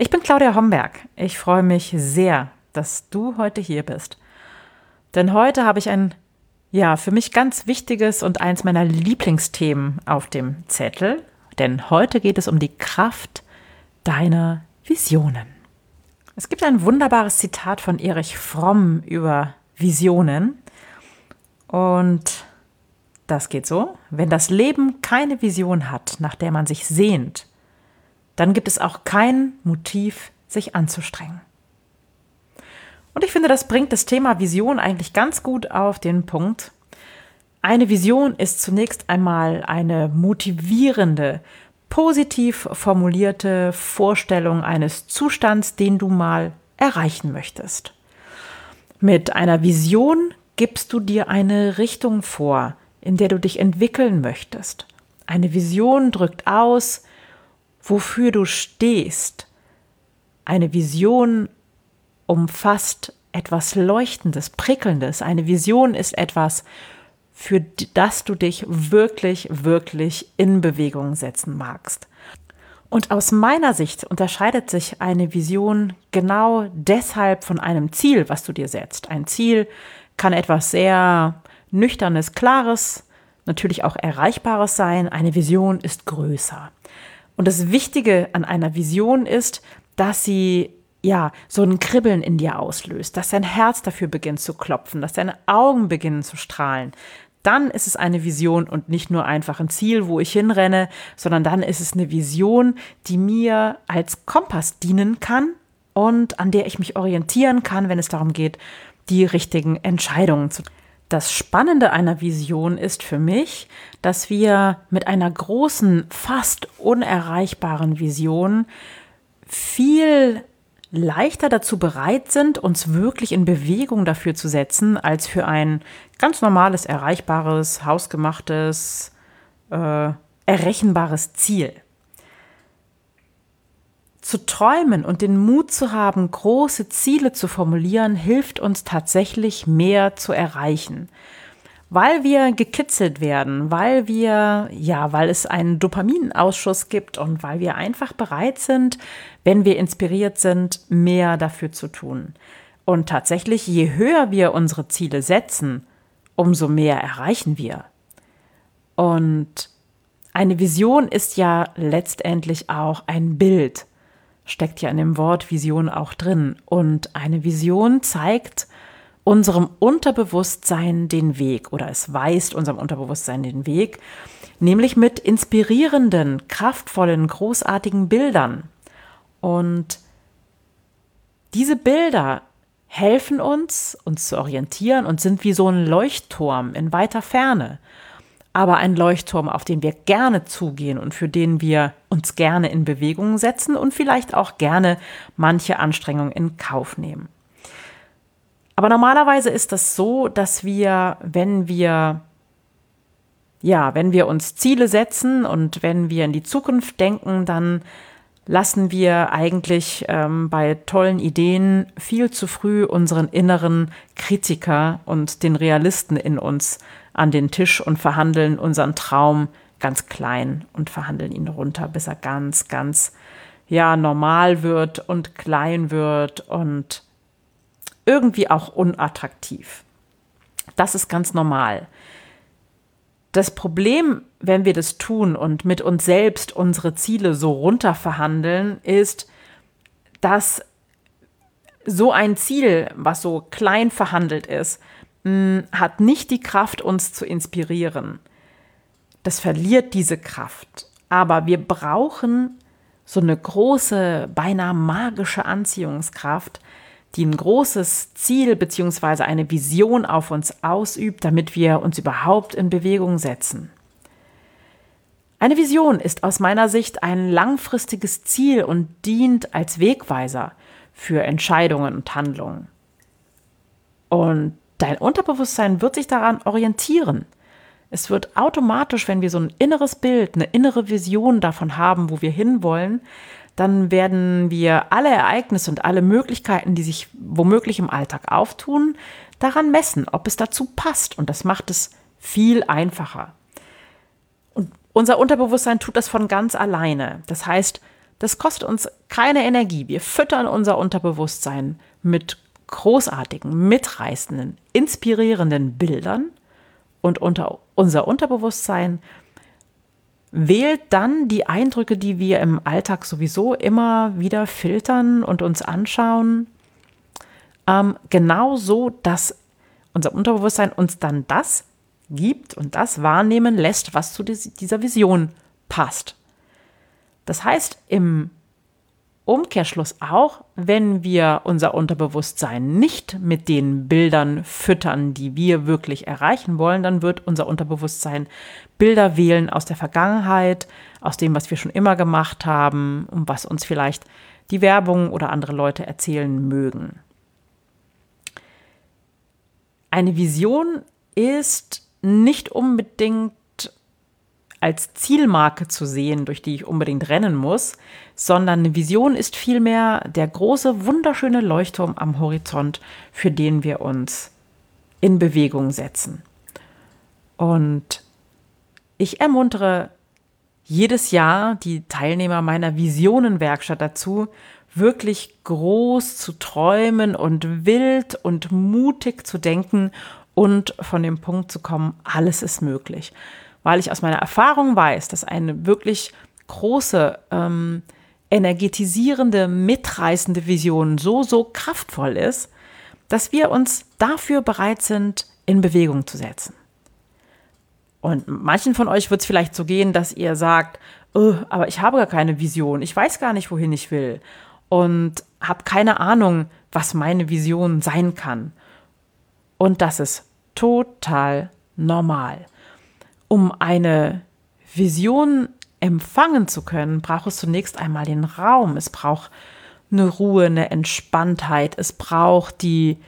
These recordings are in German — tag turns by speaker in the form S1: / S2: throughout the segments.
S1: Ich bin Claudia Homberg. Ich freue mich sehr, dass du heute hier bist. Denn heute habe ich ein, ja, für mich ganz wichtiges und eins meiner Lieblingsthemen auf dem Zettel. Denn heute geht es um die Kraft deiner Visionen. Es gibt ein wunderbares Zitat von Erich Fromm über Visionen. Und das geht so, wenn das Leben keine Vision hat, nach der man sich sehnt, dann gibt es auch kein Motiv, sich anzustrengen. Und ich finde, das bringt das Thema Vision eigentlich ganz gut auf den Punkt. Eine Vision ist zunächst einmal eine motivierende, positiv formulierte Vorstellung eines Zustands, den du mal erreichen möchtest. Mit einer Vision gibst du dir eine Richtung vor, in der du dich entwickeln möchtest. Eine Vision drückt aus, wofür du stehst. Eine Vision umfasst etwas Leuchtendes, Prickelndes. Eine Vision ist etwas, für das du dich wirklich, wirklich in Bewegung setzen magst. Und aus meiner Sicht unterscheidet sich eine Vision genau deshalb von einem Ziel, was du dir setzt. Ein Ziel kann etwas sehr Nüchternes, Klares, natürlich auch Erreichbares sein. Eine Vision ist größer. Und das Wichtige an einer Vision ist, dass sie ja so ein Kribbeln in dir auslöst, dass dein Herz dafür beginnt zu klopfen, dass deine Augen beginnen zu strahlen. Dann ist es eine Vision und nicht nur einfach ein Ziel, wo ich hinrenne, sondern dann ist es eine Vision, die mir als Kompass dienen kann und an der ich mich orientieren kann, wenn es darum geht, die richtigen Entscheidungen zu treffen. Das Spannende einer Vision ist für mich, dass wir mit einer großen, fast unerreichbaren Vision viel leichter dazu bereit sind, uns wirklich in Bewegung dafür zu setzen, als für ein ganz normales, erreichbares, hausgemachtes, äh, errechenbares Ziel. Zu träumen und den Mut zu haben, große Ziele zu formulieren, hilft uns tatsächlich mehr zu erreichen. Weil wir gekitzelt werden, weil wir, ja, weil es einen Dopaminausschuss gibt und weil wir einfach bereit sind, wenn wir inspiriert sind, mehr dafür zu tun. Und tatsächlich, je höher wir unsere Ziele setzen, umso mehr erreichen wir. Und eine Vision ist ja letztendlich auch ein Bild steckt ja in dem Wort Vision auch drin. Und eine Vision zeigt unserem Unterbewusstsein den Weg oder es weist unserem Unterbewusstsein den Weg, nämlich mit inspirierenden, kraftvollen, großartigen Bildern. Und diese Bilder helfen uns, uns zu orientieren und sind wie so ein Leuchtturm in weiter Ferne aber ein Leuchtturm, auf den wir gerne zugehen und für den wir uns gerne in Bewegung setzen und vielleicht auch gerne manche Anstrengung in Kauf nehmen. Aber normalerweise ist das so, dass wir, wenn wir ja, wenn wir uns Ziele setzen und wenn wir in die Zukunft denken, dann lassen wir eigentlich ähm, bei tollen Ideen viel zu früh unseren inneren Kritiker und den Realisten in uns an den Tisch und verhandeln unseren Traum ganz klein und verhandeln ihn runter, bis er ganz, ganz, ja, normal wird und klein wird und irgendwie auch unattraktiv. Das ist ganz normal. Das Problem, wenn wir das tun und mit uns selbst unsere Ziele so runter verhandeln, ist, dass so ein Ziel, was so klein verhandelt ist, hat nicht die Kraft, uns zu inspirieren. Das verliert diese Kraft. Aber wir brauchen so eine große, beinahe magische Anziehungskraft, die ein großes Ziel bzw. eine Vision auf uns ausübt, damit wir uns überhaupt in Bewegung setzen. Eine Vision ist aus meiner Sicht ein langfristiges Ziel und dient als Wegweiser für Entscheidungen und Handlungen. Und dein Unterbewusstsein wird sich daran orientieren. Es wird automatisch, wenn wir so ein inneres Bild, eine innere Vision davon haben, wo wir hinwollen, dann werden wir alle Ereignisse und alle Möglichkeiten, die sich womöglich im Alltag auftun, daran messen, ob es dazu passt. Und das macht es viel einfacher. Und unser Unterbewusstsein tut das von ganz alleine. Das heißt, das kostet uns keine Energie. Wir füttern unser Unterbewusstsein mit großartigen, mitreißenden, inspirierenden Bildern und unter unser Unterbewusstsein wählt dann die Eindrücke, die wir im Alltag sowieso immer wieder filtern und uns anschauen, ähm, genau so, dass unser Unterbewusstsein uns dann das gibt und das wahrnehmen lässt, was zu dieser Vision passt. Das heißt im Umkehrschluss auch, wenn wir unser Unterbewusstsein nicht mit den Bildern füttern, die wir wirklich erreichen wollen, dann wird unser Unterbewusstsein Bilder wählen aus der Vergangenheit, aus dem, was wir schon immer gemacht haben und was uns vielleicht die Werbung oder andere Leute erzählen mögen. Eine Vision ist nicht unbedingt als Zielmarke zu sehen, durch die ich unbedingt rennen muss, sondern eine Vision ist vielmehr der große, wunderschöne Leuchtturm am Horizont, für den wir uns in Bewegung setzen. Und ich ermuntere jedes Jahr die Teilnehmer meiner Visionenwerkstatt dazu, wirklich groß zu träumen und wild und mutig zu denken und von dem Punkt zu kommen, alles ist möglich. Weil ich aus meiner Erfahrung weiß, dass eine wirklich große, ähm, energetisierende, mitreißende Vision so, so kraftvoll ist, dass wir uns dafür bereit sind, in Bewegung zu setzen. Und manchen von euch wird es vielleicht so gehen, dass ihr sagt, oh, aber ich habe gar keine Vision, ich weiß gar nicht, wohin ich will und habe keine Ahnung, was meine Vision sein kann. Und das ist total normal. Um eine Vision empfangen zu können, braucht es zunächst einmal den Raum. Es braucht eine Ruhe, eine Entspanntheit. Es braucht die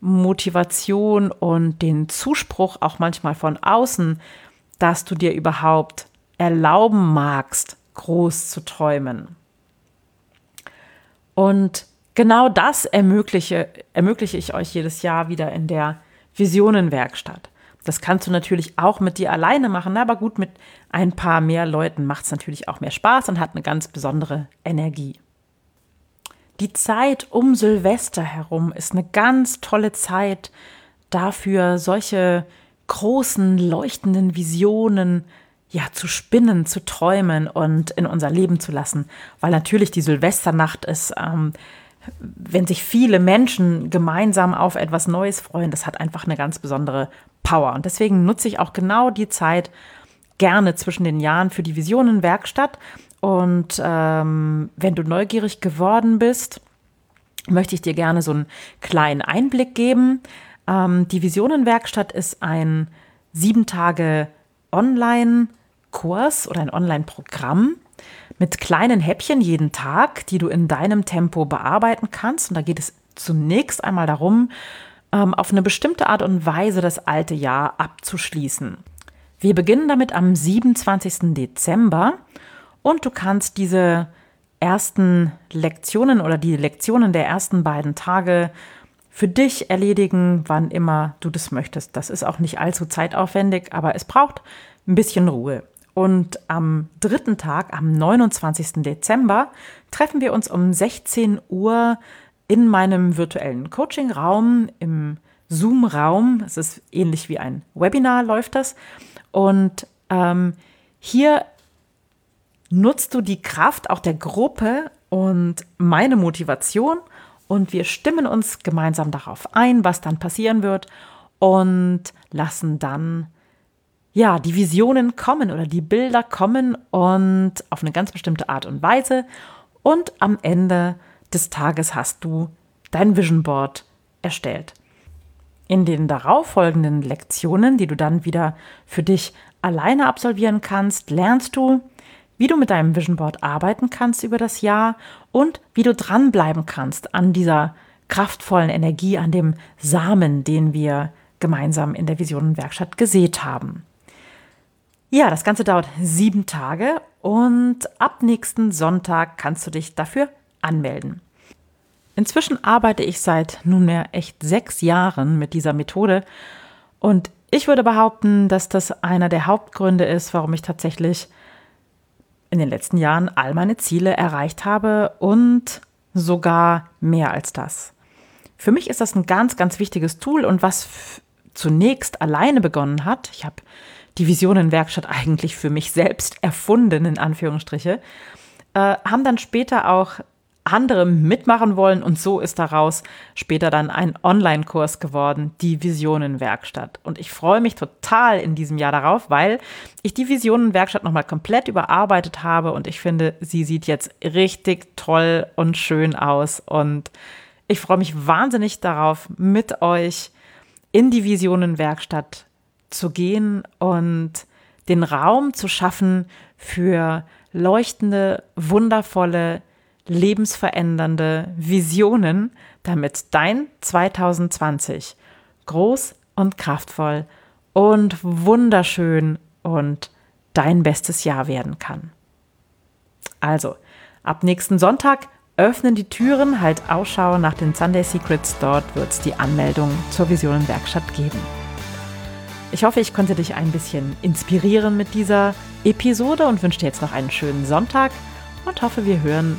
S1: Motivation und den Zuspruch auch manchmal von außen, dass du dir überhaupt erlauben magst, groß zu träumen. Und genau das ermögliche, ermögliche ich euch jedes Jahr wieder in der Visionenwerkstatt. Das kannst du natürlich auch mit dir alleine machen, aber gut, mit ein paar mehr Leuten macht es natürlich auch mehr Spaß und hat eine ganz besondere Energie. Die Zeit um Silvester herum ist eine ganz tolle Zeit dafür, solche großen, leuchtenden Visionen ja, zu spinnen, zu träumen und in unser Leben zu lassen. Weil natürlich die Silvesternacht ist, ähm, wenn sich viele Menschen gemeinsam auf etwas Neues freuen, das hat einfach eine ganz besondere Power. Und deswegen nutze ich auch genau die Zeit gerne zwischen den Jahren für die Visionenwerkstatt. Und ähm, wenn du neugierig geworden bist, möchte ich dir gerne so einen kleinen Einblick geben. Ähm, die Visionenwerkstatt ist ein sieben Tage Online-Kurs oder ein Online-Programm mit kleinen Häppchen jeden Tag, die du in deinem Tempo bearbeiten kannst. Und da geht es zunächst einmal darum, ähm, auf eine bestimmte Art und Weise das alte Jahr abzuschließen. Wir beginnen damit am 27. Dezember und du kannst diese ersten Lektionen oder die Lektionen der ersten beiden Tage für dich erledigen, wann immer du das möchtest. Das ist auch nicht allzu zeitaufwendig, aber es braucht ein bisschen Ruhe. Und am dritten Tag, am 29. Dezember, treffen wir uns um 16 Uhr in meinem virtuellen Coaching-Raum, im Zoom-Raum. Es ist ähnlich wie ein Webinar, läuft das. Und ähm, hier nutzt du die Kraft auch der Gruppe und meine Motivation und wir stimmen uns gemeinsam darauf ein, was dann passieren wird und lassen dann ja, die Visionen kommen oder die Bilder kommen und auf eine ganz bestimmte Art und Weise. Und am Ende des Tages hast du dein Vision Board erstellt. In den darauffolgenden Lektionen, die du dann wieder für dich alleine absolvieren kannst, lernst du, wie du mit deinem Vision Board arbeiten kannst über das Jahr und wie du dranbleiben kannst an dieser kraftvollen Energie, an dem Samen, den wir gemeinsam in der Visionenwerkstatt gesät haben. Ja, das Ganze dauert sieben Tage und ab nächsten Sonntag kannst du dich dafür anmelden. Inzwischen arbeite ich seit nunmehr echt sechs Jahren mit dieser Methode und ich würde behaupten, dass das einer der Hauptgründe ist, warum ich tatsächlich in den letzten Jahren all meine Ziele erreicht habe und sogar mehr als das. Für mich ist das ein ganz, ganz wichtiges Tool und was zunächst alleine begonnen hat, ich habe die Visionenwerkstatt eigentlich für mich selbst erfunden, in Anführungsstriche, äh, haben dann später auch andere mitmachen wollen. Und so ist daraus später dann ein Online-Kurs geworden, die Visionenwerkstatt. Und ich freue mich total in diesem Jahr darauf, weil ich die Visionenwerkstatt nochmal komplett überarbeitet habe. Und ich finde, sie sieht jetzt richtig toll und schön aus. Und ich freue mich wahnsinnig darauf, mit euch in die Visionenwerkstatt zu gehen und den Raum zu schaffen für leuchtende, wundervolle, lebensverändernde Visionen, damit dein 2020 groß und kraftvoll und wunderschön und dein bestes Jahr werden kann. Also, ab nächsten Sonntag öffnen die Türen, halt Ausschau nach den Sunday Secrets. Dort wird es die Anmeldung zur Visionenwerkstatt geben. Ich hoffe, ich konnte dich ein bisschen inspirieren mit dieser Episode und wünsche dir jetzt noch einen schönen Sonntag und hoffe, wir hören